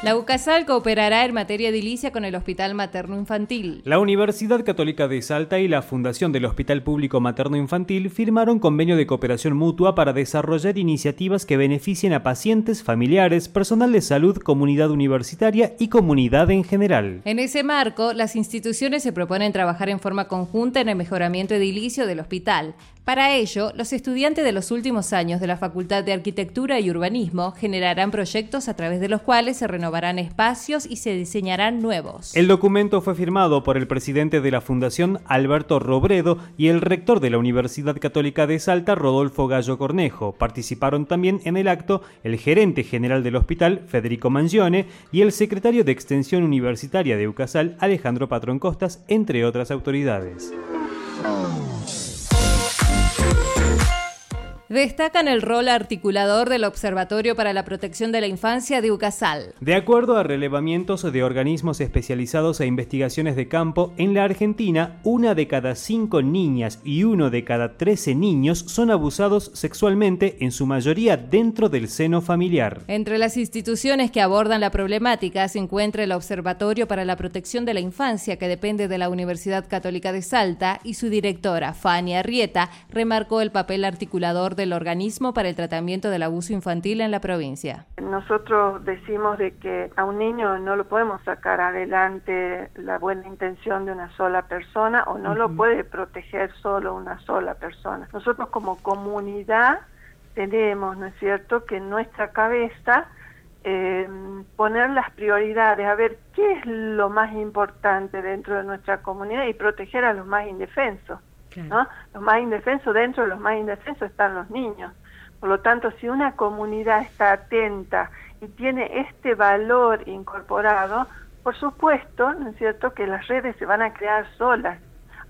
La UCASAL cooperará en materia edilicia con el Hospital Materno Infantil. La Universidad Católica de Salta y la Fundación del Hospital Público Materno Infantil firmaron convenio de cooperación mutua para desarrollar iniciativas que beneficien a pacientes, familiares, personal de salud, comunidad universitaria y comunidad en general. En ese marco, las instituciones se proponen trabajar en forma conjunta en el mejoramiento edilicio del hospital. Para ello, los estudiantes de los últimos años de la Facultad de Arquitectura y Urbanismo generarán proyectos a través de los cuales se espacios y se diseñarán nuevos. El documento fue firmado por el presidente de la Fundación, Alberto Robredo, y el rector de la Universidad Católica de Salta, Rodolfo Gallo Cornejo. Participaron también en el acto el gerente general del hospital, Federico Mangione, y el secretario de Extensión Universitaria de UCASAL, Alejandro Patrón Costas, entre otras autoridades. Destacan el rol articulador del Observatorio para la Protección de la Infancia de UCASAL. De acuerdo a relevamientos de organismos especializados e investigaciones de campo, en la Argentina, una de cada cinco niñas y uno de cada trece niños son abusados sexualmente, en su mayoría dentro del seno familiar. Entre las instituciones que abordan la problemática se encuentra el Observatorio para la Protección de la Infancia, que depende de la Universidad Católica de Salta, y su directora, Fania Rieta, remarcó el papel articulador del organismo para el tratamiento del abuso infantil en la provincia. Nosotros decimos de que a un niño no lo podemos sacar adelante la buena intención de una sola persona o no lo puede proteger solo una sola persona. Nosotros como comunidad tenemos, ¿no es cierto?, que en nuestra cabeza eh, poner las prioridades, a ver qué es lo más importante dentro de nuestra comunidad y proteger a los más indefensos. Los más indefensos, dentro de los más indefensos están los niños. Por lo tanto, si una comunidad está atenta y tiene este valor incorporado, por supuesto, ¿no es cierto?, que las redes se van a crear solas.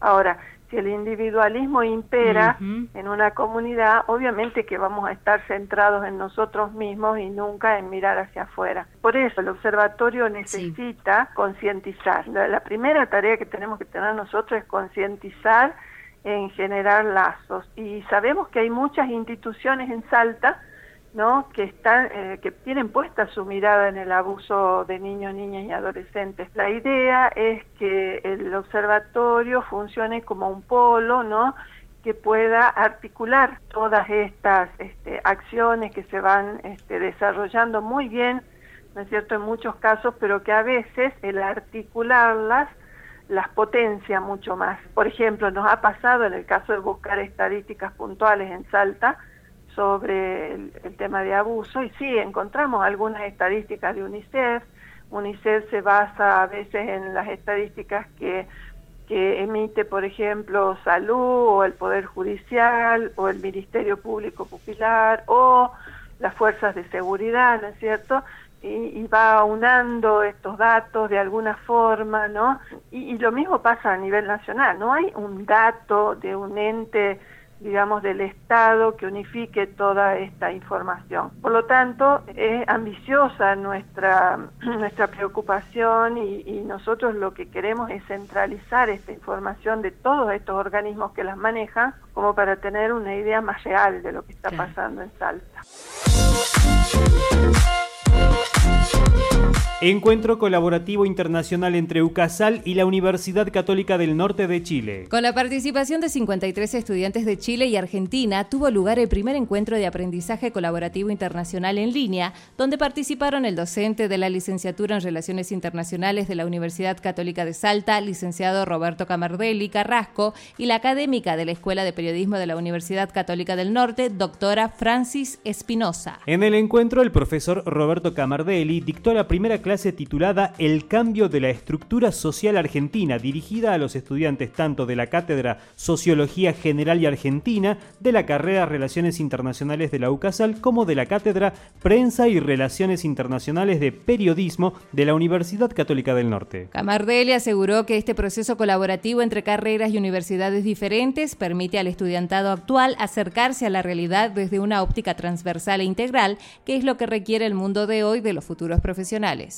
Ahora, si el individualismo impera en una comunidad, obviamente que vamos a estar centrados en nosotros mismos y nunca en mirar hacia afuera. Por eso el observatorio necesita concientizar. la primera tarea que tenemos que tener nosotros es concientizar en generar lazos. Y sabemos que hay muchas instituciones en Salta ¿no? que están eh, que tienen puesta su mirada en el abuso de niños, niñas y adolescentes. La idea es que el observatorio funcione como un polo, ¿no? que pueda articular todas estas este, acciones que se van este, desarrollando muy bien, ¿no es cierto?, en muchos casos, pero que a veces el articularlas las potencia mucho más. Por ejemplo, nos ha pasado en el caso de buscar estadísticas puntuales en Salta sobre el, tema de abuso y sí, encontramos algunas estadísticas de UNICEF. UNICEF se basa a veces en las estadísticas que, que emite, por ejemplo, Salud o el Poder Judicial o el Ministerio Público Popular o las fuerzas de seguridad, ¿no es cierto? Y, va aunando estos datos de alguna forma, ¿no? Y, lo mismo pasa a nivel nacional, no hay un dato de un ente, digamos, del Estado que unifique toda esta información. Por lo tanto, es ambiciosa nuestra, nuestra preocupación y, y nosotros lo que queremos es centralizar esta información de todos estos organismos que las manejan como para tener una idea más real de lo que está pasando en Salta. Thank Encuentro colaborativo internacional entre UCASAL y la Universidad Católica del Norte de Chile. Con la participación de 53 estudiantes de Chile y Argentina, tuvo lugar el primer encuentro de aprendizaje colaborativo internacional en línea, donde participaron el docente de la licenciatura en Relaciones Internacionales de la Universidad Católica de Salta, licenciado Roberto Camardelli Carrasco, y la académica de la Escuela de Periodismo de la Universidad Católica del Norte, doctora Francis Espinosa. En el encuentro, el profesor Roberto Camardelli dictó la primera clase clase titulada El cambio de la estructura social argentina, dirigida a los estudiantes tanto de la cátedra Sociología General y Argentina, de la carrera Relaciones Internacionales de la UCASAL, como de la cátedra Prensa y Relaciones Internacionales de Periodismo de la Universidad Católica del Norte. Camardelli aseguró que este proceso colaborativo entre carreras y universidades diferentes permite al estudiantado actual acercarse a la realidad desde una óptica transversal e integral, que es lo que requiere el mundo de hoy de los futuros profesionales.